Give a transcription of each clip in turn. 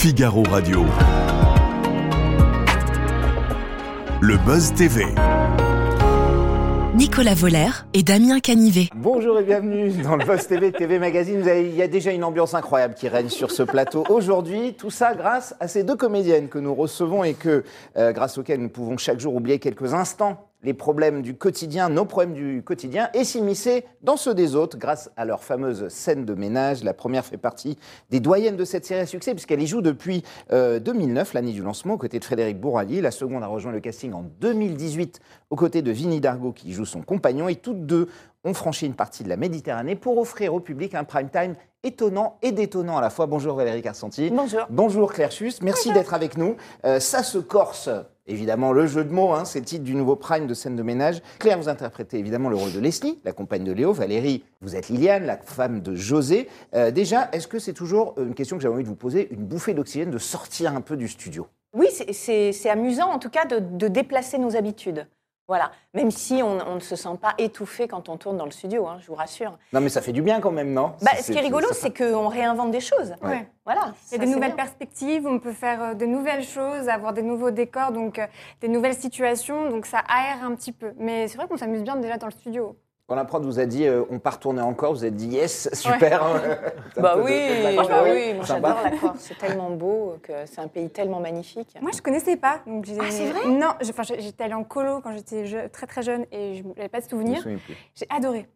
Figaro Radio. Le Buzz TV. Nicolas Voller et Damien Canivet. Bonjour et bienvenue dans le Buzz TV, TV Magazine. Avez- Il y a déjà une ambiance incroyable qui règne sur ce plateau aujourd'hui. Tout ça grâce à ces deux comédiennes que nous recevons et que, euh, grâce auxquelles nous pouvons chaque jour oublier quelques instants les problèmes du quotidien, nos problèmes du quotidien, et s'immiscer dans ceux des autres grâce à leur fameuse scène de ménage. La première fait partie des doyennes de cette série à succès puisqu'elle y joue depuis euh, 2009, l'année du lancement, aux côtés de Frédéric Bourali. La seconde a rejoint le casting en 2018 aux côtés de Vinnie Dargo qui joue son compagnon et toutes deux ont franchi une partie de la Méditerranée pour offrir au public un prime time étonnant et détonnant à la fois. Bonjour Valérie Carcenti. Bonjour. Bonjour Claire Schuss, merci d'être avec nous. Euh, ça se corse, évidemment, le jeu de mots, hein, c'est le titre du nouveau prime de scène de ménage. Claire, vous interprétez évidemment le rôle de Leslie, la compagne de Léo. Valérie, vous êtes Liliane, la femme de José. Euh, déjà, est-ce que c'est toujours une question que j'avais envie de vous poser, une bouffée d'oxygène, de sortir un peu du studio? Oui, c'est- amusant en tout cas de, de déplacer nos habitudes. Voilà, même si on, on ne se sent pas étouffé quand on tourne dans le studio, hein, je vous rassure. Non mais ça fait du bien quand même, non? Bah, C'est- ce qui est rigolo, c'est qu'on réinvente des choses. Ouais. Voilà. Il y a c'est nouvelles bien. perspectives, on peut faire euh, de nouvelles choses, avoir des nouveaux décors, donc euh, des nouvelles situations, donc ça aère un petit peu. Mais c'est vrai qu'on s'amuse bien déjà dans le studio. Quand la prod vous a dit euh, on part tourner encore, vous avez dit yes, super. Bah oui, bah moi j'adore la Corse, c'est tellement beau, que c'est un pays tellement magnifique. Moi, je connaissais pas. Donc j'ai- Ah, c'est vrai? Non, j'étais allée en colo quand j'étais je- très très jeune et je n'avais pas de souvenirs. J'ai adoré.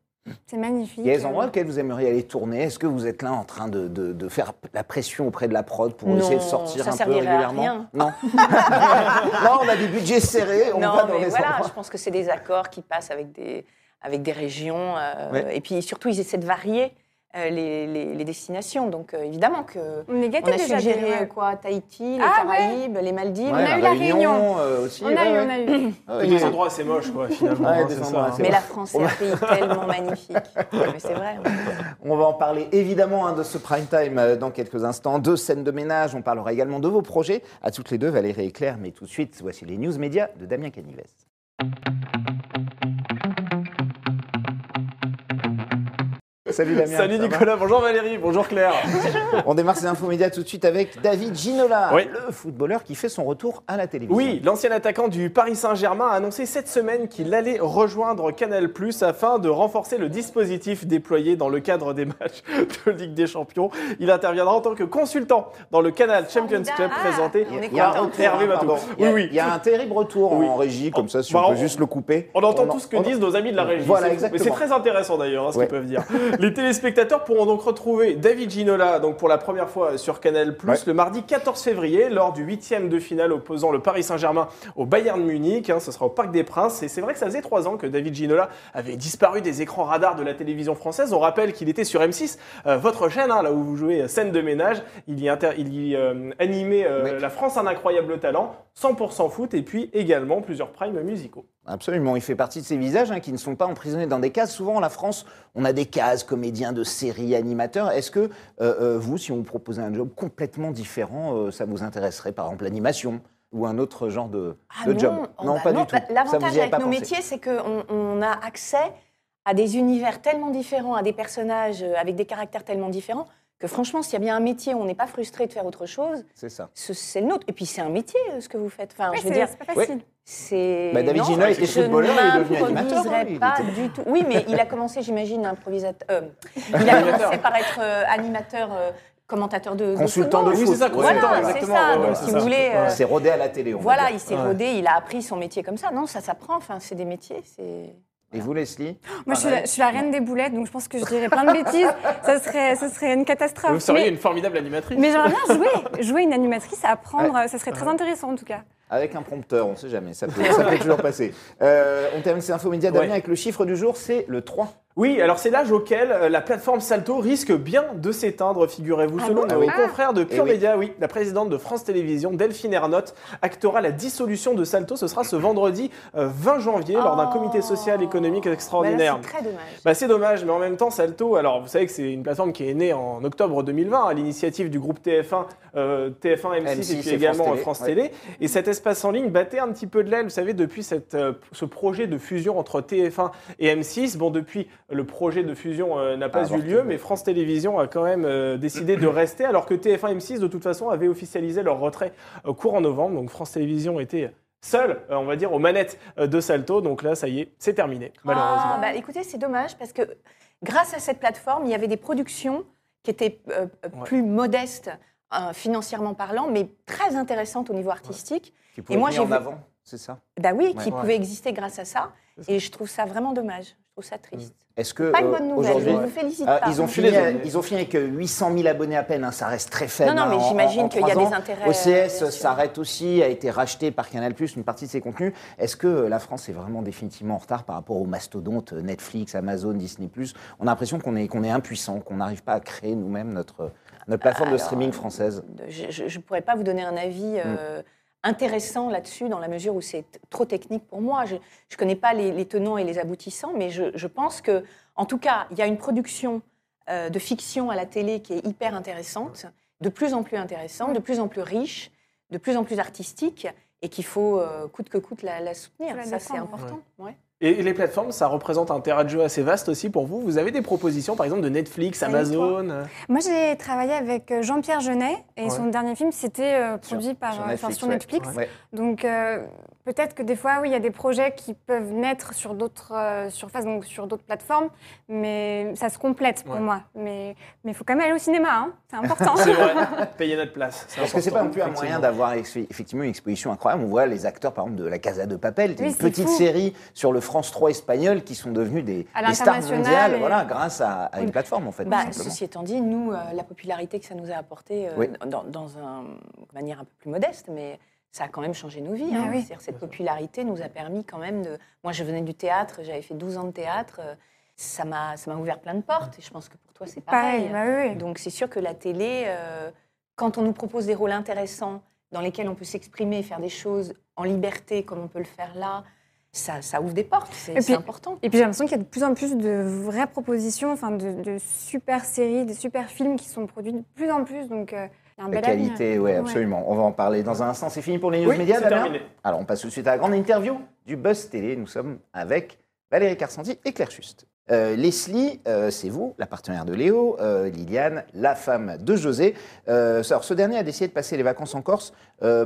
C'est magnifique. Il y a des endroits auxquels vous aimeriez aller tourner? Est-ce que vous êtes là en train de, de- de faire la pression auprès de la prod pour Non, essayer de sortir un peu servirait à régulièrement? rien. Non. non, on a des budgets serrés. On non, va dans mais les voilà, endroits. je pense que c'est des accords qui passent avec des, avec des régions. euh, Ouais. Et puis surtout, ils essaient de varier euh, les, les- les destinations. Donc euh, évidemment que. On est On gâtés a déjà. suggéré des- quoi Tahiti, les Ah, ouais. Caraïbes, les Maldives. Ouais, a eu la Réunion, euh, aussi. On a ouais, eu, ouais. on a eu. Ah ouais, Et des endroits assez moches, quoi, finalement. Ouais, hein, des c'est endroits ça. assez Mais la France est un pays tellement magnifique. Mais c'est vrai. On va en parler évidemment hein, de ce prime time euh, dans quelques instants. Deux scènes de ménage. On parlera également de vos projets. À toutes les deux, Valérie et Claire. Mais tout de suite, voici les news médias de Damien Canives. Salut Damien. Salut Nicolas, bonjour Valérie, bonjour Claire. On démarre ces infos médias tout de suite avec David Ginola, Oui. le footballeur qui fait son retour à la télévision. Oui, l'ancien attaquant du Paris Saint-Germain a annoncé cette semaine qu'il allait rejoindre Canal afin de renforcer le dispositif déployé dans le cadre des matchs de Ligue des Champions. Il interviendra en tant que consultant dans le Canal Champions Club présenté Hervé Matou. Il y a- Oui, oui. Il y a un terrible retour Oui. en régie, comme ça, si Bah, on peut on- juste le couper. On entend en- tout ce que on- disent nos amis de la régie. Voilà, C'est- exactement. Mais c'est très intéressant d'ailleurs, hein, ce Ouais. qu'ils peuvent dire. Les téléspectateurs pourront donc retrouver David Ginola donc pour la première fois sur Canal Ouais. le mardi 14 février lors du huitième de finale opposant le Paris Saint-Germain au Bayern Munich. hein, ce sera au Parc des Princes. Et c'est vrai que ça faisait trois ans que David Ginola avait disparu des écrans radars de la télévision française. On rappelle qu'il était sur M6, euh, votre chaîne, hein, là où vous jouez euh, scène de ménage. Il y, inter- il y euh, animait euh, Ouais. La France un incroyable talent, 100% foot et puis également plusieurs primes musicaux. Absolument, il fait partie de ces visages hein, qui ne sont pas emprisonnés dans des cases. Souvent, en la France, on a des cases, comédiens de séries, animateurs. Est-ce que euh, euh, vous, si on vous proposait un job complètement différent, euh, ça vous intéresserait Par exemple, l'animation ou un autre genre de, Ah de non, job? oh bah pas non. du tout. Bah, L'avantage avec nos pensé. métiers, c'est qu'on on a accès à des univers tellement différents, à des personnages avec des caractères tellement différents, que franchement, s'il y a bien un métier où on n'est pas frustré de faire autre chose, C'est ça. ce- c'est le nôtre. Et puis c'est un métier euh, ce que vous faites. Enfin, Ouais, je veux c'est dire, c'est pas facile. c'est. Bah, David Ginola était je footballeur, il est devenu animateur, hein, il pas était- du tout. Oui, mais il a commencé, j'imagine, improvisateur. euh, il a commencé par être euh, animateur, euh, commentateur de. de Consultant de. Oui, foot. c'est ça, consultant, Voilà, c'est exactement. ça. Ouais, Donc, ouais, si c'est vous voulez. euh, C'est rodé à la télé, on voilà, il s'est Ouais. rodé, il a appris son métier comme ça. Non, ça s'apprend. Enfin, c'est des métiers. C'est. Et vous, Leslie Moi, je suis, la, je suis la reine des boulettes, donc je pense que je dirais plein de bêtises. ça, serait, ça serait une catastrophe. Vous seriez mais une formidable animatrice. mais j'aimerais bien jouer, jouer une animatrice, apprendre, ça serait très intéressant en tout cas. Avec un prompteur, on ne sait jamais, ça peut, ça peut toujours passer. Euh, on termine ces infos médias Damien Ouais. avec le chiffre du jour, c'est le 3. Oui, alors c'est l'âge auquel euh, la plateforme Salto risque bien de s'éteindre, figurez-vous. Ah Selon bon nos Ah oui. confrères de Pure Eh oui. Média, oui, la présidente de France Télévisions, Delphine Ernotte, actera la dissolution de Salto. Ce sera ce vendredi euh, 20 janvier lors d'un Oh. comité social économique Bah extraordinaire. c'est très dommage. Bah, c'est dommage, mais en même temps, Salto, alors vous savez que c'est une plateforme qui est née en octobre 2020 à l'initiative du groupe TF1, euh, TF1 M6, M6 et puis également France France, Télé, Télé. Et cet espace en ligne battait un petit peu de l'aile, vous savez, depuis cette, euh, ce projet de fusion entre TF1 et M6. Bon, depuis le projet de fusion euh, n'a pas eu avorté, lieu, mais France Télévisions a quand même euh, décidé de rester, alors que TF1 M6, de toute façon, avaient officialisé leur retrait euh, courant novembre. Donc France Télévisions était seule, euh, on va dire, aux manettes euh, de Salto. Donc là, ça y est, c'est terminé, malheureusement. Ah, bah, écoutez, c'est dommage parce que grâce à cette plateforme, il y avait des productions qui étaient Ouais. plus modestes euh, financièrement parlant, mais très intéressantes au niveau artistique. Qui pouvait moi, j'ai en vu- avant, c'est ça? Bah oui, Ouais. qui Ouais. pouvaient exister grâce à ça. Et je trouve ça vraiment dommage. Trouve ça triste. Est-ce que Pas une euh, bonne nouvelle. Je aujourd'hui, vous félicite pas. ils, ont fini, ils ont fini avec euh, 800 000 abonnés à peine, hein, ça reste très faible. Non, non, hein, mais j'imagine qu'il y a des intérêts, euh, OCS sûr. s'arrête aussi, a été racheté par Canal+, une partie de ses contenus. Est-ce que euh, la France est vraiment définitivement en retard par rapport aux mastodontes euh, Netflix, Amazon, Disney+. On a l'impression qu'on est, qu'on est impuissant, qu'on n'arrive pas à créer nous-mêmes notre, notre plateforme de streaming française. Je ne pourrais pas vous donner un avis euh, intéressant là-dessus, dans la mesure où c'est trop technique pour moi. Je ne connais pas les, les tenants et les aboutissants, mais je, je pense que, en tout cas, il y a une production euh, de fiction à la télé qui est hyper intéressante, de plus en plus intéressante, de plus en plus riche, de plus en plus artistique, et qu'il faut euh, coûte que coûte la, la soutenir. La Ça, c'est important. ouais. Et les plateformes, ça représente un terrain de jeu assez vaste aussi pour vous. Vous avez des propositions, par exemple, de Netflix, Et Amazon euh, Moi, j'ai travaillé avec euh, Jean-Pierre Jeunet et Ouais. son dernier film, c'était euh, produit par, euh, enfin, sur. Netflix. Ouais. Donc, euh, peut-être que des fois, oui, il y a des projets qui peuvent naître sur d'autres euh, surfaces, donc sur d'autres plateformes, mais ça se complète pour Ouais. moi. Mais il faut quand même aller au cinéma, hein, c'est important. C'est vrai, payer notre place. Parce que c'est pas non plus un moyen d'avoir effectivement une exposition incroyable. On voit les acteurs, par exemple, de La Casa de Papel, Oui, une petite fou. série sur le France 3 espagnol qui sont devenus des, À des stars l'international mondiales et- voilà, grâce à, à une plateforme, en fait. Bah, ceci étant dit, nous, euh, la popularité que ça nous a apporté euh, Oui. dans, dans un- de manière un peu plus modeste, mais ça a quand même changé nos vies. Ah hein. oui. Cette popularité nous a permis quand même de... Moi, je venais du théâtre, j'avais fait 12 ans de théâtre, euh, ça m'a ça m'a ouvert plein de portes, et je pense que pour toi, c'est pareil. Pareil, bah oui. Donc c'est sûr que la télé, euh, quand on nous propose des rôles intéressants, dans lesquels on peut s'exprimer, faire des choses en liberté, comme on peut le faire là, ça, ça ouvre des portes, c'est important. Et puis j'ai l'impression qu'il y a de plus en plus de vraies propositions, enfin de, de super séries, des super films qui sont produits de plus en plus. Donc euh, La qualité, oui, Ouais. absolument. On va en parler dans un instant. C'est fini pour les news Oui, médias. Alors, on passe tout de suite à la grande interview du Buzz Télé. Nous sommes avec Valérie Carsanti et Claire Juste. Euh, Leslie, euh, c'est vous, la partenaire de Léo, euh, Liliane, la femme de José. Alors, ce dernier a décidé de passer les vacances en Corse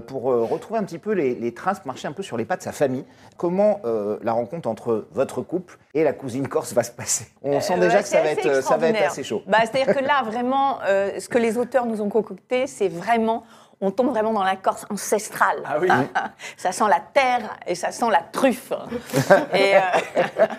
pour retrouver un petit peu les, les traces, marcher un peu sur les pas de sa famille. Comment la rencontre entre votre couple et la cousine corse va se passer? On sent déjà que ça va, être, assez ça va être assez chaud. Bah, C'est-à-dire que là, vraiment, ce que les auteurs nous ont concocté, c'est vraiment, on tombe vraiment dans la Corse ancestrale. Ah oui, Ça sent la terre et ça sent la truffe. et, euh,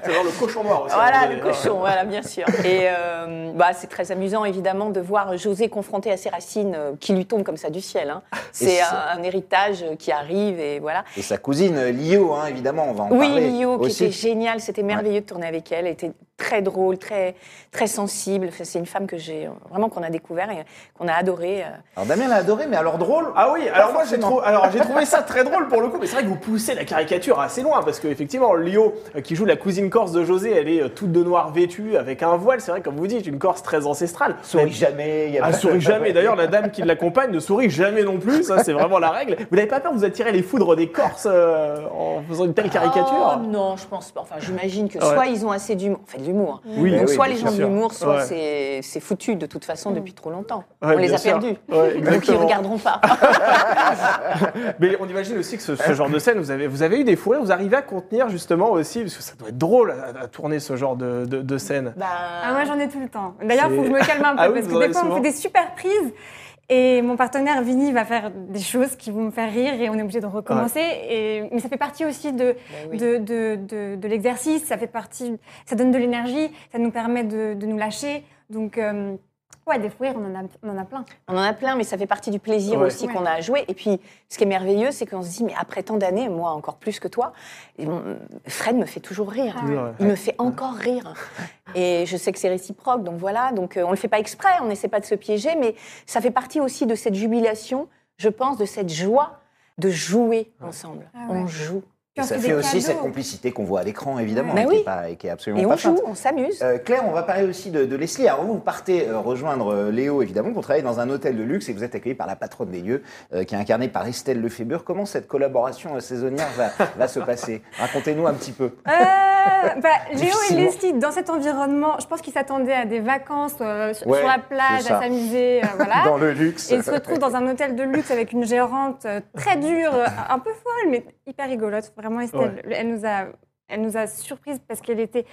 c'est genre le cochon noir aussi. voilà, hein, le cochon, voilà, bien sûr. Et euh, bah, c'est très amusant, évidemment, de voir José confronté à ses racines euh, qui lui tombent comme ça du ciel. hein. C'est un, un héritage qui arrive et voilà. Et sa cousine euh, Lio, hein, évidemment, on va en Oui, parler. Lio, qui était géniale, c'était merveilleux de tourner avec elle, elle était très drôle, très, très sensible. Enfin, C'est une femme que j'ai vraiment qu'on a découvert et qu'on a adorée. euh. Alors Damien l'a adoré, mais alors drôle? Ah oui, alors moi j'ai alors j'ai trouvé ça très drôle pour le coup, mais c'est vrai que vous poussez la caricature assez loin parce qu'effectivement Lio euh, qui joue la cousine corse de José, elle est euh, toute de noir vêtue avec un voile, c'est vrai comme vous dites, une Corse très ancestrale. Souris jamais. il y a Elle pas- sourit jamais. D'ailleurs, la dame qui l'accompagne ne sourit jamais non plus. Ça, c'est vraiment la règle. Vous n'avez pas peur de vous attirer les foudres des Corses euh, en faisant une telle caricature? Oh, Non, je pense pas. Enfin, j'imagine que Ouais. soit ils ont assez d'humour, enfin l'humour. Oui, Donc oui, soit les gens de l'humour, soit Ouais. c'est c'est foutu de toute façon depuis trop longtemps. Ouais, On les a sûr. perdus. Ouais, Donc ils exactement. regarderont pas. Mais on imagine aussi que ce, ce genre de scène, vous avez, vous avez eu des fous rires, vous arrivez à contenir justement aussi, parce que ça doit être drôle à, à tourner ce genre de, de, de scène. Bah, Ah, moi, j'en ai tout le temps. D'ailleurs, il faut que je me calme un peu, Ah parce que des fois, on fait des super prises. Et mon partenaire Vinny va faire des choses qui vont me faire rire et on est obligé de recommencer. Et, mais ça fait partie aussi de, oui. de, de, de, de l'exercice, ça fait partie, ça donne de l'énergie, ça nous permet de, de nous lâcher. Donc, euh, ouais, des on en a, on en a plein. On en a plein, mais ça fait partie du plaisir Ouais. aussi Ouais. qu'on a à jouer. Et puis, ce qui est merveilleux, c'est qu'on se dit, mais après tant d'années, moi encore plus que toi, et bon, Fred me fait toujours rire. Ah ouais. Ouais. Il me fait encore rire. Et je sais que c'est réciproque, donc voilà. Donc euh, on ne le fait pas exprès, on n'essaie pas de se piéger, mais ça fait partie aussi de cette jubilation, je pense, de cette joie de jouer ensemble. Ah ouais. On joue. Et ça fait aussi cadeaux. cette complicité qu'on voit à l'écran, évidemment, et Bah qui, oui. est pas- et qui est absolument Et pas on joue, feinte. on s'amuse. Euh, Claire, on va parler aussi de, de Leslie. Alors, vous, partez euh, rejoindre euh, Léo, évidemment, pour travailler dans un hôtel de luxe et vous êtes accueilli par la patronne des lieux, euh, qui est incarnée par Estelle Lefébure. Comment cette collaboration saisonnière va, va se passer? Racontez-nous un petit peu. Euh, bah, Léo et. Leslie, dans cet environnement, je pense qu'ils s'attendaient à des vacances euh, sur Ouais, sur la plage, à s'amuser, euh, voilà. Dans le luxe. Et ils se retrouvent dans un hôtel de luxe avec une gérante très dure, un peu folle, mais hyper rigolote. Vraiment, Estelle, elle, nous a, elle nous a surprises parce qu'elle était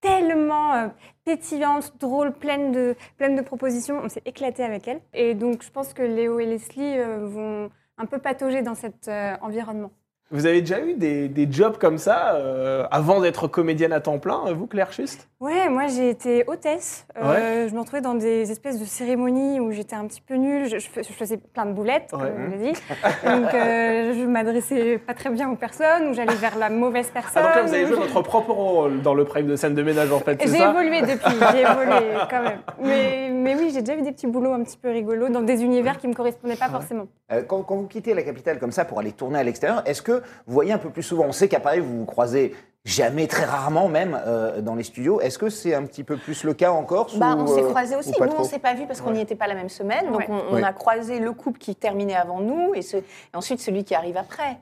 tellement pétillante, drôle, pleine de, pleine de propositions. On s'est éclaté avec elle. Et donc, je pense que Léo et Leslie vont un peu patauger dans cet environnement. Vous avez déjà eu des, des jobs comme ça euh, avant d'être comédienne à temps plein, vous, Claire Ouais, moi j'ai été hôtesse. Euh, Je me retrouvais dans des espèces de cérémonies où j'étais un petit peu nulle. Je, je fais- je faisais plein de boulettes, Ouais. comme on l'a dit. Donc euh, je m'adressais pas très bien aux personnes, ou j'allais vers la mauvaise personne. Ah, donc là, vous avez ou joué je- votre propre rôle dans le prime de scène de ménage, en fait, J'ai évolué depuis, j'ai évolué quand même. Mais, mais oui, j'ai déjà eu des petits boulots un petit peu rigolos dans des univers qui me correspondaient pas forcément. Euh, Quand, quand vous quittez la capitale comme ça pour aller tourner à l'extérieur, est-ce que vous voyez un peu plus souvent? On sait qu'à Paris, vous vous croisez jamais, très rarement même, euh, dans les studios. Est-ce que c'est un petit peu plus le cas en Corse Bah, ou, on s'est euh, croisés aussi. Nous, on trop s'est pas vus parce qu'on n'y était pas la même semaine. Donc, Ouais. on, on Ouais. a croisé le couple qui terminait avant nous et, ce- et ensuite celui qui arrive après.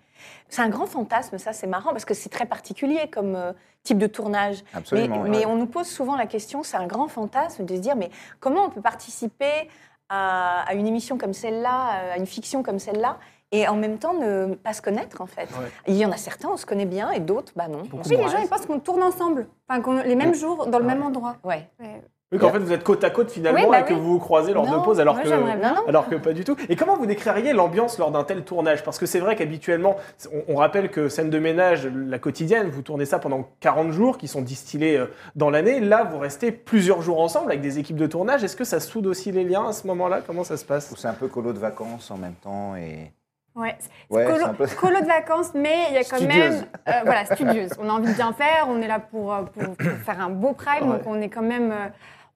C'est un grand fantasme, ça, c'est marrant parce que c'est très particulier comme euh, type de tournage. Absolument, Mais, ouais. mais on nous pose souvent la question, c'est un grand fantasme de se dire, mais comment on peut participer à, à une émission comme celle-là, à une fiction comme celle-là et en même temps ne pas se connaître en fait. Ouais. Il y en a certains, on se connaît bien et d'autres, bah non. Oui, les gens ils pensent qu'on tourne ensemble, enfin qu'on- les mêmes jours, dans le même endroit. Ouais. Ouais. Oui, qu'en fait, vous êtes côte à côte finalement Oui, bah et que oui. vous vous croisez lors Non, de pauses, alors que. bien. Non, non. Alors que pas du tout. Et comment vous décririez l'ambiance lors d'un tel tournage? Parce que c'est vrai qu'habituellement, on, on rappelle que scène de ménage, la quotidienne, vous tournez ça pendant 40 jours qui sont distillés euh, dans l'année. Là, vous restez plusieurs jours ensemble avec des équipes de tournage. Est-ce que ça soude aussi les liens à ce moment-là? Comment ça se passe? Ou c'est un peu colo de vacances en même temps et... Ouais, Ouais, colo, peu- colo de vacances, mais il y a quand Studieuse. même. euh, voilà, studieuse. On a envie de bien faire, on est là pour, euh, pour, pour faire un beau prime, Ouais. donc on est quand même. euh,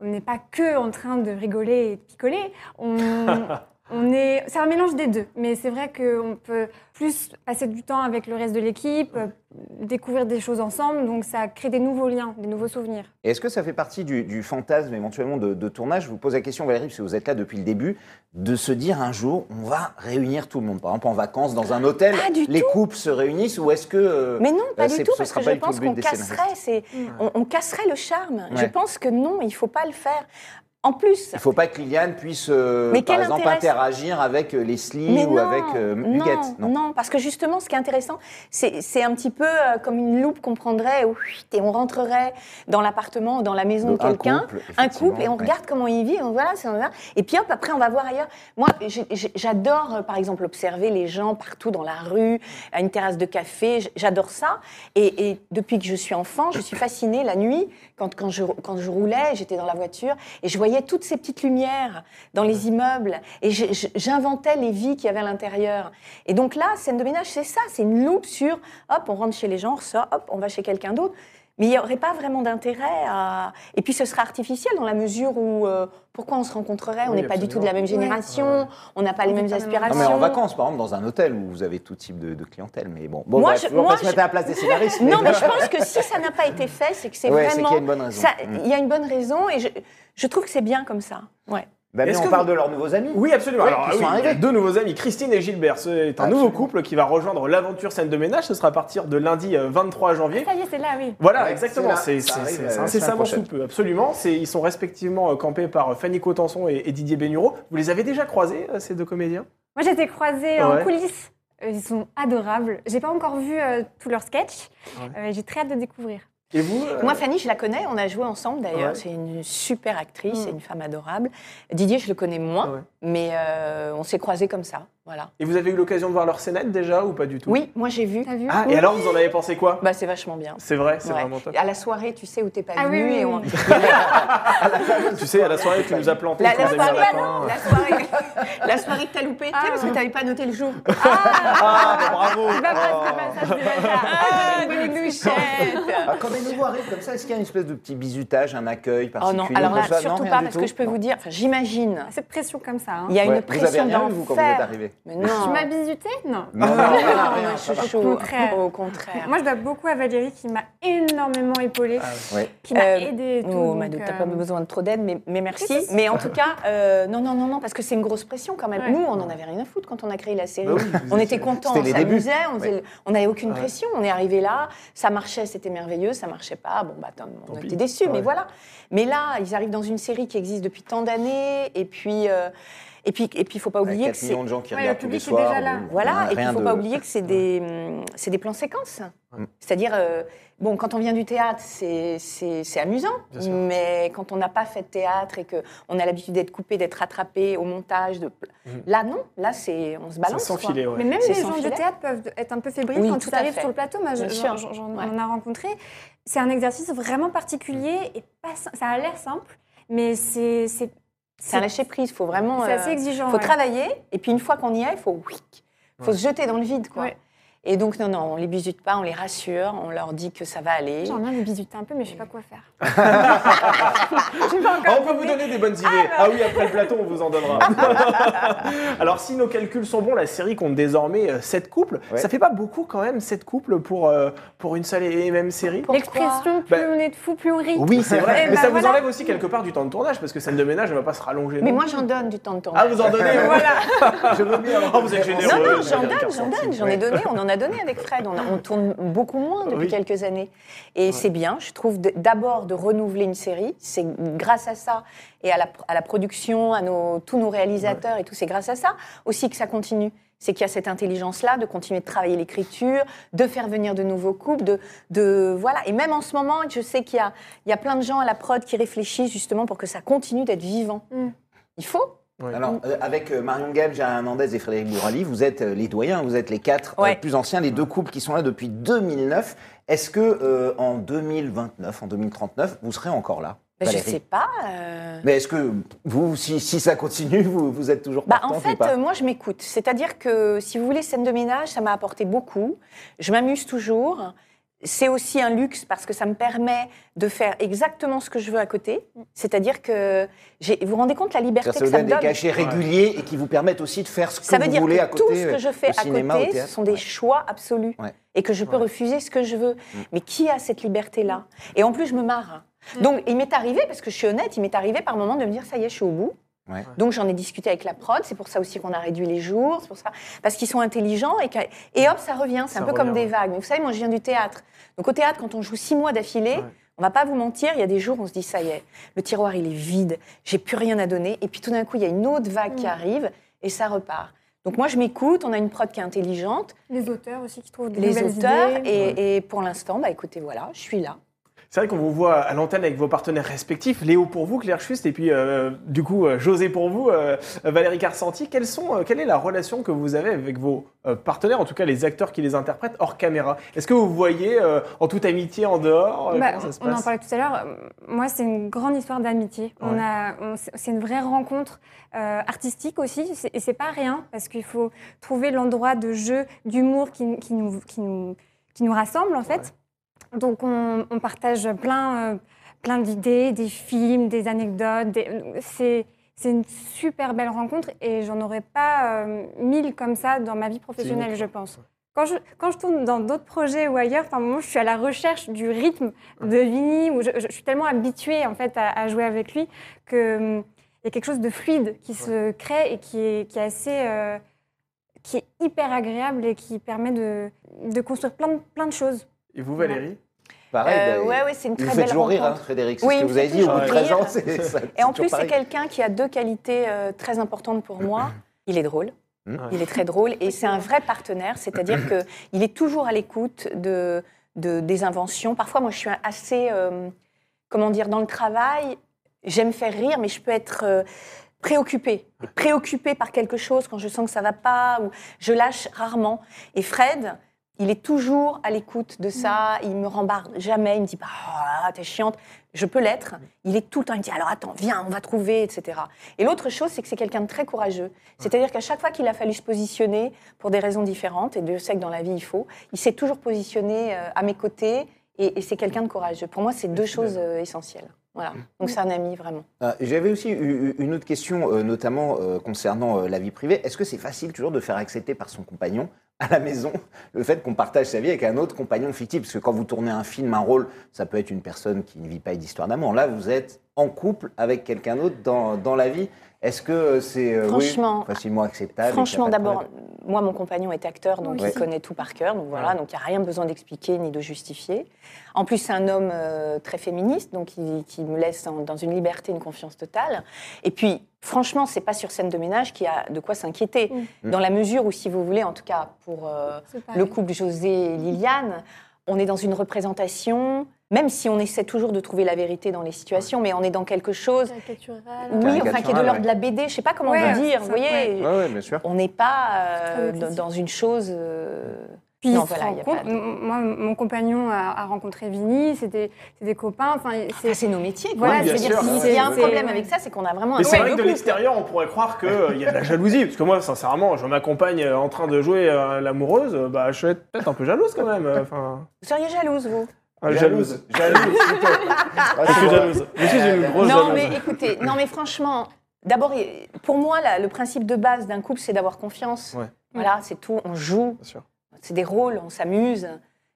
on n'est pas que en train de rigoler et de picoler. On, on est. C'est un mélange des deux, mais c'est vrai qu'on peut plus passer du temps avec le reste de l'équipe, euh, découvrir des choses ensemble, donc ça crée des nouveaux liens, des nouveaux souvenirs. Est-ce que ça fait partie du, du fantasme éventuellement de, de tournage? Je vous pose la question, Valérie, que vous êtes là depuis le début, de se dire un jour, on va réunir tout le monde. Par exemple, en vacances, dans un hôtel, les couples se réunissent ou est-ce que... euh, Mais non, pas du tout, ce parce que je pense qu'on casserait, on, on casserait le charme. Je pense que non, il faut pas le faire. En plus, Il ne faut pas que Liliane puisse, euh, par exemple, interagir avec euh, Leslie mais ou non, avec euh, non, Huguette. non, parce que justement, ce qui est intéressant, c'est, un petit peu euh, comme une loupe qu'on prendrait et on rentrerait dans l'appartement ou dans la maison de Donc, quelqu'un, couple, un couple, et on ouais. regarde comment il vit, on, voilà, et puis hop, après on va voir ailleurs. Moi, j'adore, par exemple, observer les gens partout dans la rue, à une terrasse de café, j'adore ça. Et, et depuis que je suis enfant, je suis fascinée la nuit, quand, quand, je, quand je roulais, j'étais dans la voiture, et je voyais toutes ces petites lumières dans les immeubles, et j'inventais les vies qu'il y avait à l'intérieur. Et donc là, scène de ménage, c'est ça, c'est une loupe sur, hop, on rentre chez les gens, on ressort, hop, on va chez quelqu'un d'autre. Mais il n'y aurait pas vraiment d'intérêt à... Et puis ce serait artificiel dans la mesure où, euh, pourquoi on se rencontrerait? On Oui, n'est pas du tout de la même génération, on n'a pas les mêmes même Non, aspirations. mais en vacances, par exemple, dans un hôtel où vous avez tout type de, de clientèle. Mais bon, bon Moi, bref, je- on va moi, pas se mettre à la place des scénaristes. Non, mais je pense que si ça n'a pas été fait, c'est que c'est Ouais, vraiment. qu'il y a une bonne raison. ça- Mm. Il y a une bonne raison et je, je trouve que c'est bien comme ça. Ouais. Bah, mais Est-ce on que parle vous- de leurs nouveaux amis. Oui, absolument. Ouais, Alors, ah oui, il y a arrivés. deux nouveaux amis, Christine et Gilbert. C'est un Absolument. nouveau couple qui va rejoindre l'aventure scène de ménage. Ce sera à partir de lundi euh, 23 janvier. Ça y est, c'est là, oui. Voilà, Ouais, exactement. c'est euh, incessamment sous peu, absolument. Ils sont respectivement euh, campés par euh, Fanny Cotenson et, et Didier Bénureau. Vous les avez déjà croisés, euh, ces deux comédiens? Moi, j'ai été croisée Ouais. en coulisses. Euh, Ils sont adorables. J'ai pas encore vu euh, tous leurs sketchs. Ouais. Euh, j'ai très hâte de découvrir. Et vous euh, Moi, Fanny, je la connais, on a joué ensemble d'ailleurs. Ouais. C'est une super actrice, c'est une femme adorable. Didier, je le connais moins, Ouais. mais euh, on s'est croisés comme ça. Voilà. Et vous avez eu l'occasion de voir leur scénette déjà ou pas du tout? Oui, moi j'ai vu. T'as vu? Ah, et alors vous en avez pensé quoi? Bah, c'est vachement bien. C'est vrai, c'est Ouais. vraiment top. À la soirée, tu sais où t'es pas Ah oui, venu. oui, et oui. on- tu sais, à la soirée, tu nous as planté. La, tu la soirée, lapin. la soirée, la soirée que t'as loupée, tu sais, Ah. parce que t'avais pas noté le jour. Ah, bah, bravo. Ah, Glouchette Ah, quand des nouveaux arrivent comme ça, est-ce qu'il y a une espèce de petit bisutage, un accueil Oh particulier non, alors là, surtout pas, parce que je peux vous dire, j'imagine, Cette pression comme ça. hein. il y a une Vous avez pression rien vu, vous, quand vous êtes d'enfer. arrivé Mais non. Tu m'as bisuté Non. Non, non, Non, non, rien. non, chouchou, Au contraire. Au contraire. Moi, je dois beaucoup à Valérie qui m'a énormément épaulée, Ouais. qui m'a Euh, aidée et tout. Oh, donc, Madou, t'as euh, pas besoin de trop d'aide, mais, mais merci. Mais en tout cas, euh, non, non, non, non, parce que c'est une grosse pression quand même. Ouais. Nous, on n'en avait rien à foutre quand on a créé la série. Bah oui, on était contents, on s'amusait, on n'avait aucune Ouais. pression. On est arrivé là, ça marchait, c'était merveilleux, ça marchait pas, bon, bah, on Tant était déçus, mais voilà. Mais là, ils arrivent dans une série qui existe depuis tant d'années, et puis. Et puis, et puis, il faut pas oublier 4 que c'est millions de gens qui Ouais, regardent le tous les soirs. déjà là. voilà, et puis il rien ne faut de- pas oublier que c'est des, hum, c'est des plans séquences. Mm. C'est-à-dire, euh, bon, quand on vient du théâtre, c'est- c'est c'est amusant, Bien sûr. mais quand on n'a pas fait de théâtre et qu'on a l'habitude d'être coupé, d'être rattrapé au montage, de... Mm. là non, là c'est on se balance. Sans quoi. filet, ouais. Mais même C'est les sans gens filet. de théâtre peuvent être un peu fébriles Oui, quand tout tu à arrives fait. sur le plateau. Moi, j'en on a rencontré. C'est un exercice vraiment particulier et pas, ça a l'air simple, mais c'est c'est un lâcher prise, faut vraiment. c'est euh, assez exigeant. faut ouais. travailler, et puis une fois qu'on y est, il faut, oui, faut Ouais. se jeter dans le vide, quoi. Ouais. Et donc non, non, on les bisute pas, on les rassure, on leur dit que ça va aller. J'aimerais bien les bisuter un peu, mais je sais pas quoi faire. Ah, on peut vous donner des bonnes idées. Ah, oui, après le plateau, on vous en donnera. Alors, si nos calculs sont bons, la série compte désormais 7 couples. Ouais. Ça fait pas beaucoup quand même, 7 couples pour, euh, pour une seule et même série? L'expression plus Bah, on est de fou, plus on rit. Oui, c'est vrai. Eh Mais ben ça vous voilà. enlève aussi quelque part du temps de tournage parce que scène de ménage, elle va pas se rallonger. Mais non? moi j'en donne du temps de temps. Ah, vous en donnez Voilà. Je veux bien. Oh, vous êtes généreux. Non, non, j'en donne, j'en donne, j'en ai donné, on en a donné avec Fred, on, a- on tourne beaucoup moins depuis Oui. quelques années. Et c'est bien, je trouve, d'abord de renouveler une série, c'est grâce à ça, et à la, à la production, à nos, tous nos réalisateurs et tout, c'est grâce à ça aussi que ça continue. C'est qu'il y a cette intelligence-là de continuer de travailler l'écriture, de faire venir de nouveaux couples, de, de voilà. Et même en ce moment, je sais qu'il y a, il y a plein de gens à la prod qui réfléchissent justement pour que ça continue d'être vivant. Mm. Il faut. Ouais. Alors, euh, avec euh, Marion Gab, Gérard Hernandez et Frédéric Bourali, vous êtes euh, les doyens, vous êtes les quatre euh, plus anciens, les deux couples qui sont là depuis 2009. Est-ce que euh, en 2029, en 2039, vous serez encore là Ben, je sais pas. Mais est-ce que vous, si, si ça continue, vous, vous êtes toujours Bah, en ou fait, pas? moi, je m'écoute. C'est-à-dire que, si vous voulez, scène de ménage, ça m'a apporté beaucoup. Je m'amuse toujours. C'est aussi un luxe parce que ça me permet de faire exactement ce que je veux à côté. C'est-à-dire que vous vous rendez compte la liberté Ça que vous ça donne me des donne? cachets réguliers et qui vous permettent aussi de faire ce que Ça vous veut dire voulez que à côté. tout ce que je fais à côté, ce sont des Ouais. choix absolus. Ouais. Et que je peux Ouais. refuser ce que je veux. Mm. Mais qui a cette liberté-là? Et en plus, je me marre. Donc, il m'est arrivé, parce que je suis honnête, il m'est arrivé par moment de me dire, ça y est, je suis au bout. Ouais. Donc j'en ai discuté avec la prod, c'est pour ça aussi qu'on a réduit les jours, c'est pour ça. Parce qu'ils sont intelligents et, que- et hop ça revient, c'est un peu comme des vagues. Mais vous savez, moi je viens du théâtre, donc au théâtre quand on joue six mois d'affilée, Ouais. on va pas vous mentir, il y a des jours où on se dit ça y est, le tiroir il est vide, j'ai plus rien à donner, et puis tout d'un coup il y a une autre vague qui arrive et ça repart. Donc moi je m'écoute, on a une prod qui est intelligente, Les auteurs aussi qui trouvent des les nouvelles auteurs, idées. et, et pour l'instant, bah écoutez voilà, je suis là. C'est vrai qu'on vous voit à l'antenne avec vos partenaires respectifs, Léo pour vous, Claire Schust, et puis euh, du coup euh, José pour vous, euh, Valérie Carcenti. Quelles sont, euh, quelle est la relation que vous avez avec vos partenaires, en tout cas les acteurs qui les interprètent hors caméra? Est-ce que vous voyez euh, en toute amitié en dehors? Bah, Comment ça se on en parlait tout à l'heure. Moi, c'est une grande histoire d'amitié. On Ouais. a, on- c'est une vraie rencontre artistique aussi, c'est- et c'est pas rien parce qu'il faut trouver l'endroit de jeu, d'humour qui, qui nous, qui nous, qui nous rassemble en fait. Donc, on, on partage plein, euh, plein d'idées, des films, des anecdotes. C'est c'est une super belle rencontre et j'en aurais pas euh, mille comme ça dans ma vie professionnelle, je pense. Quand je, quand je tourne dans d'autres projets ou ailleurs, par moment, je suis à la recherche du rythme de Vinny, où je, je- je suis tellement habituée en fait à, à jouer avec lui que hum, il y a quelque chose de fluide qui se crée et qui est, qui est assez, euh, qui est hyper agréable et qui permet de, de construire plein de, plein de choses. Et vous, Valérie Pareil, Euh, ouais, ouais, c'est une il vous très fait belle toujours rire, hein, rencontre. Frédéric. C'est Oui, ce que me vous avez dit au bout de 13 rire. ans. c'est- ça- Et en plus, c'est quelqu'un qui a deux qualités euh, très importantes pour moi. Il est drôle. Mmh. Il est très drôle et c'est un vrai partenaire, c'est-à-dire qu'il est toujours à l'écoute de, de- des inventions. Parfois, moi, je suis assez, euh, comment dire, dans le travail, j'aime faire rire, mais je peux être euh, préoccupée. Préoccupée par quelque chose quand je sens que ça va pas, ou je lâche rarement. Et Fred, il est toujours à l'écoute de ça, il me rembarde jamais, il me dit pas oh, t'es chiante, je peux l'être. Il est tout le temps, il me dit alors attends, viens, on va trouver, etc. Et l'autre chose, c'est que c'est quelqu'un de très courageux. C'est-à-dire qu'à chaque fois qu'il a fallu se positionner pour des raisons différentes, et Dieu sait que dans la vie il faut, il s'est toujours positionné euh, à mes côtés, et, et c'est quelqu'un de courageux. Pour moi, c'est deux choses euh, essentielles. Voilà. Donc c'est un ami vraiment. Euh, J'avais aussi une autre question, euh, notamment euh, concernant la vie privée. Est-ce que c'est facile toujours de faire accepter par son compagnon à la maison le fait qu'on partage sa vie avec un autre compagnon fictif Parce que quand vous tournez un film, un rôle, ça peut être une personne qui ne vit pas d'histoire d'amour. Là, vous êtes en couple avec quelqu'un d'autre dans, dans la vie. Est-ce que c'est euh, oui, facilement acceptable Franchement, d'abord, moi, mon compagnon est acteur, donc Oui. il connaît tout par cœur. Donc voilà, donc il n'y a rien besoin d'expliquer ni de justifier. En plus, c'est un homme euh, très féministe, donc qui, qui me laisse en- dans une liberté, une confiance totale. Et puis, franchement, c'est pas sur scène de ménage qu'il y a de quoi s'inquiéter. Mm. Dans la mesure où, si vous voulez, en tout cas pour euh, le couple José et Liliane, on est dans une représentation, même si on essaie toujours de trouver la vérité dans les situations, mais on est dans quelque chose, Caricatural. oui, enfin, qui est de l'ordre ouais. de la BD, je sais pas comment Ouais, vous dire, ça, vous voyez, ouais. Ouais, ouais, bien sûr. on n'est pas euh, dans une chose. euh, Puis non, il se voilà, il y a pas de- Moi, mon compagnon a, a rencontré Vinny, c'était c'est des copains. Enfin, Ah, c'est nos métiers. quoi. Voilà, je veux bien dire, sûr, si- ouais, s'il y a un problème avec ça, c'est qu'on a vraiment un Mais c'est vrai que de l'extérieur, on pourrait croire qu'il y a de la jalousie. Parce que moi, sincèrement, je m'accompagne euh, en train de jouer euh, l'amoureuse, euh, bah, je suis peut-être un peu jalouse quand même. euh, Enfin, Vous seriez jalouse, vous? Euh, jalouse. Jalouse. Ah, Je c'est suis jalouse. Je suis une grosse Non, jalouse. mais écoutez, non, mais franchement, d'abord, pour moi, là, le principe de base d'un couple, c'est d'avoir confiance. Ouais. Voilà, c'est tout. On joue, Bien sûr. C'est des rôles, on s'amuse.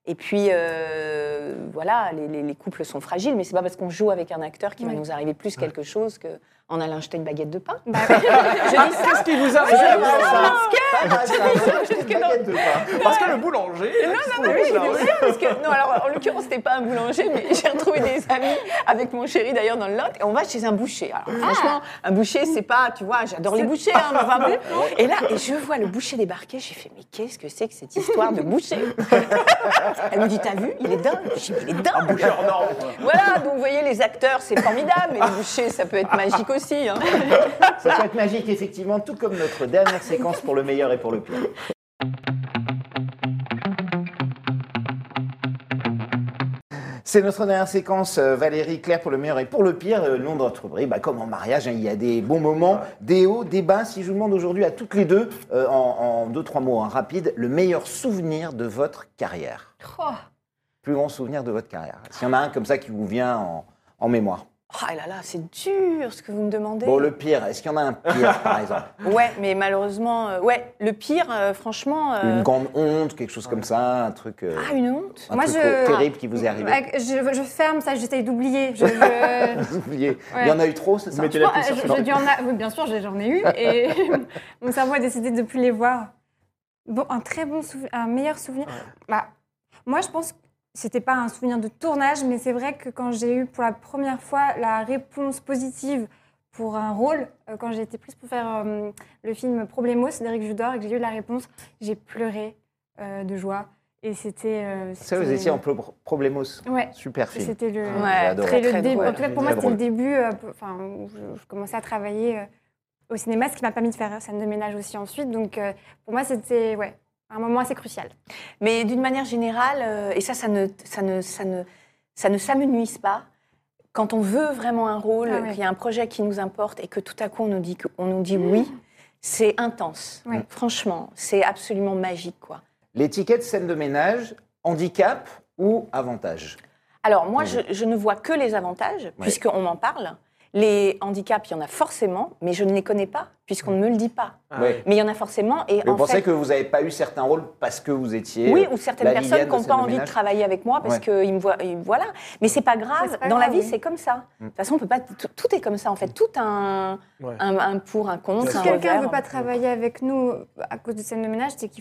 Et puis, euh, voilà, les, les- les couples sont fragiles, mais c'est pas parce qu'on joue avec un acteur qu'il va nous arriver plus quelque chose qu'en allant acheter une baguette de pain. Bah, Je dis ça Qu'est-ce qui vous arrive ça. De pain. Parce que le boulanger. là, qui se Oui, vrai, parce que, non, alors en l'occurrence, c'était pas un boulanger, mais j'ai retrouvé des amis avec mon chéri d'ailleurs dans le Lot, et on va chez un boucher. Alors franchement, un boucher, c'est pas, tu vois, j'adore les bouchers, hein, mais enfin, bon. Et là, et je vois le boucher débarquer, j'ai fait, mais qu'est-ce que c'est que cette histoire de boucher? Elle me dit, t'as vu, il est dingue. J'ai dit, il est Un dingue. Voilà, donc vous voyez, les acteurs, c'est formidable, mais les bouchers, ça peut être magique aussi. hein. Ça peut être magique, effectivement, tout comme notre dernière séquence pour le meilleur et pour le pire. C'est notre dernière séquence, euh, Valérie Claire pour le meilleur et pour le pire. Euh, Le nom de notre rubrique, bah, comme en mariage, hein, il y a des bons moments, des hauts, des bas. Si je vous demande aujourd'hui à toutes les deux, euh, en, en deux, trois mots hein, rapides, le meilleur souvenir de votre carrière. Oh, Plus grand souvenir de votre carrière. S'il y en a un comme ça qui vous vient en, en mémoire? Oh là là, c'est dur ce que vous me demandez. Bon, le pire, est-ce qu'il y en a un pire, par exemple? Ouais, mais malheureusement, euh, ouais, le pire, euh, franchement. euh, Une grande honte, quelque chose comme ça, un truc, euh, Ah, une honte un Moi, truc je- terrible qui vous est arrivé. bah, je, je ferme ça, j'essaye d'oublier. Je, je- Vous oubliez. Il y en a eu trop, c'est ça? la sur je- ce je dis en a- oui, bien sûr, j'en ai eu. Et mon cerveau a décidé de ne plus les voir. Bon, un très bon souvenir, un meilleur souvenir. Bah, moi, je pense que c'était pas un souvenir de tournage, mais c'est vrai que quand j'ai eu pour la première fois la réponse positive pour un rôle, euh, quand j'ai été prise pour faire euh, le film Problemos d'Éric Judor et que j'ai eu la réponse, j'ai pleuré euh, de joie. Et c'était. euh, Ça, vous étiez en pro- Problemos. Ouais. Super film. C'était le. Ouais, très, le début. drôle. En tout cas, pour moi, c'était le début. euh, enfin, où je, je commençais à travailler euh, au cinéma, ce qui m'a permis de faire scène de ménage aussi ensuite. Donc, euh, pour moi, c'était ouais, un moment assez crucial. Mais d'une manière générale, euh, et ça, ça ne, ça ne, ça ne, ça ne s'amenuise pas. Quand on veut vraiment un rôle, Ah ouais. qu'il y a un projet qui nous importe et que tout à coup on nous dit, que- on nous dit oui, c'est intense. Ouais. Franchement, c'est absolument magique, quoi. L'étiquette scène de ménage, handicap ou avantage? Alors moi, je, je ne vois que les avantages, puisqu'on m'en parle. Les handicaps, il y en a forcément, mais je ne les connais pas, puisqu'on ne me le dit pas. Ah. Mais il y en a forcément. Et Mais vous en pensez fait, que vous n'avez pas eu certains rôles parce que vous étiez. Oui, euh, ou certaines la personnes qui n'ont pas envie de travailler avec moi parce Ouais. qu'ils me voient. Voilà. Mais c'est pas grave. Pas Dans la vie, oui. c'est comme ça. Mm. De toute façon, on peut pas. Tout, est comme ça, en fait. Tout un, Ouais. un, un pour, un contre. Si quelqu'un ne veut pas travailler avec nous à cause de scène de ménage, c'est que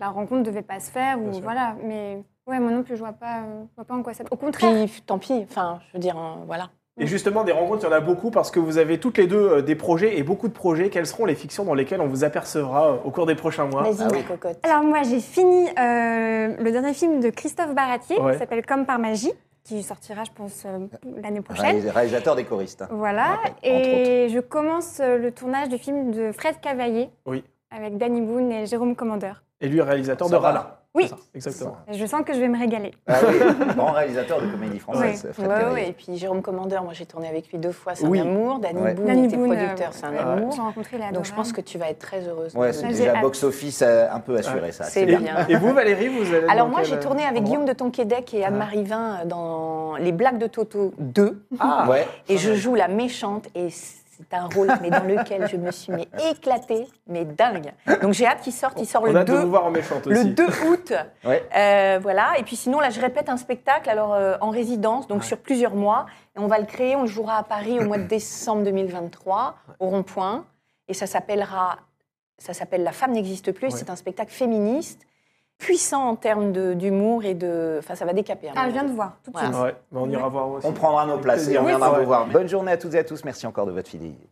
la rencontre ne devait pas se faire. Bien Ou, sûr. voilà. Mais ouais, moi non plus, je vois pas, euh, je vois pas en quoi ça. Au contraire. Puis, tant pis. Enfin, je veux dire, euh, voilà. Et justement, des rencontres, il y en a beaucoup parce que vous avez toutes les deux euh, des projets et beaucoup de projets. Quelles seront les fictions dans lesquelles on vous apercevra euh, au cours des prochains mois? Vas-y, Ah oui. cocotte. Alors moi, j'ai fini euh, le dernier film de Christophe Baratier, Ouais. qui s'appelle Comme par magie, qui sortira, je pense, euh, l'année prochaine. Réalis- Réalisateur des choristes. hein. Voilà. Et je commence le tournage du film de Fred Cavaillé Oui. avec Danny Boone et Jérôme Commandeur. Et lui, réalisateur Ça de va. Rala. Oui. Ça, Exactement. Je sens que je vais me régaler. Ah oui, grand réalisateur de comédie française. Oui. Ouais, ouais, et puis Jérôme Commandeur, moi j'ai tourné avec lui deux fois, c'est Oui. un amour. Danny Ouais. Boone était Boone, producteur, euh, c'est un ouais, amour. Donc je pense que tu vas être très heureuse. Ouais, de- c'est déjà box-office euh, un peu assuré, ça. C'est bien. et vous, Valérie, vous allez Alors moi j'ai tourné avec Guillaume de Tonquédec et Anne-Marie Vin dans Les Blagues de Toto 2. Ah, Ouais. Et je joue la méchante et c'est un rôle mais dans lequel je me suis mais éclatée, mais dingue. Donc j'ai hâte qu'il sorte, il sort On le a hâte de 2 vous voir en le aussi. 2 août. Ouais. Euh, voilà. Et puis sinon, là, je répète un spectacle alors euh, en résidence, donc sur plusieurs mois. Et on va le créer, on le jouera à Paris au mois de décembre 2023, au Rond-Point. Et ça s'appellera, ça s'appelle La femme n'existe plus. Ouais. C'est un spectacle féministe, puissant en termes d'humour et de. Enfin, ça va décaper. Ah, je viens de voir, tout de Voilà. suite. Ouais, bah, on ira voir aussi. On prendra nos places et on viendra vous voir. Bonne journée à toutes et à tous. Merci encore de votre fidélité.